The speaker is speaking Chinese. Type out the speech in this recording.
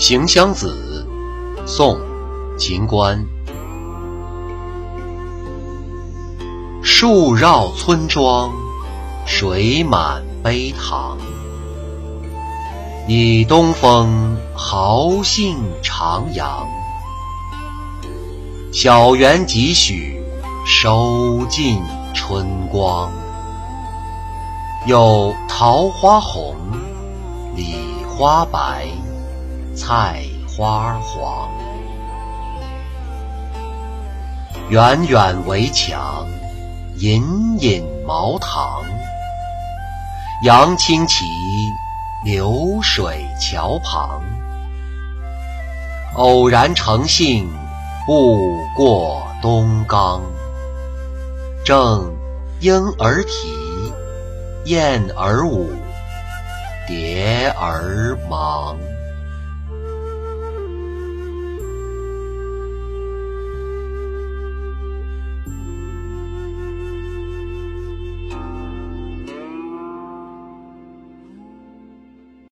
行香子，宋·秦观。树绕村庄，水满陂塘。倚东风，豪兴徜徉。小园几许，收尽春光。有桃花红，李花白。菜花黄，远远围墙，隐隐茅堂。杨青旗，流水桥旁。偶然乘兴，步过东冈。正莺儿啼，燕儿舞，蝶儿忙。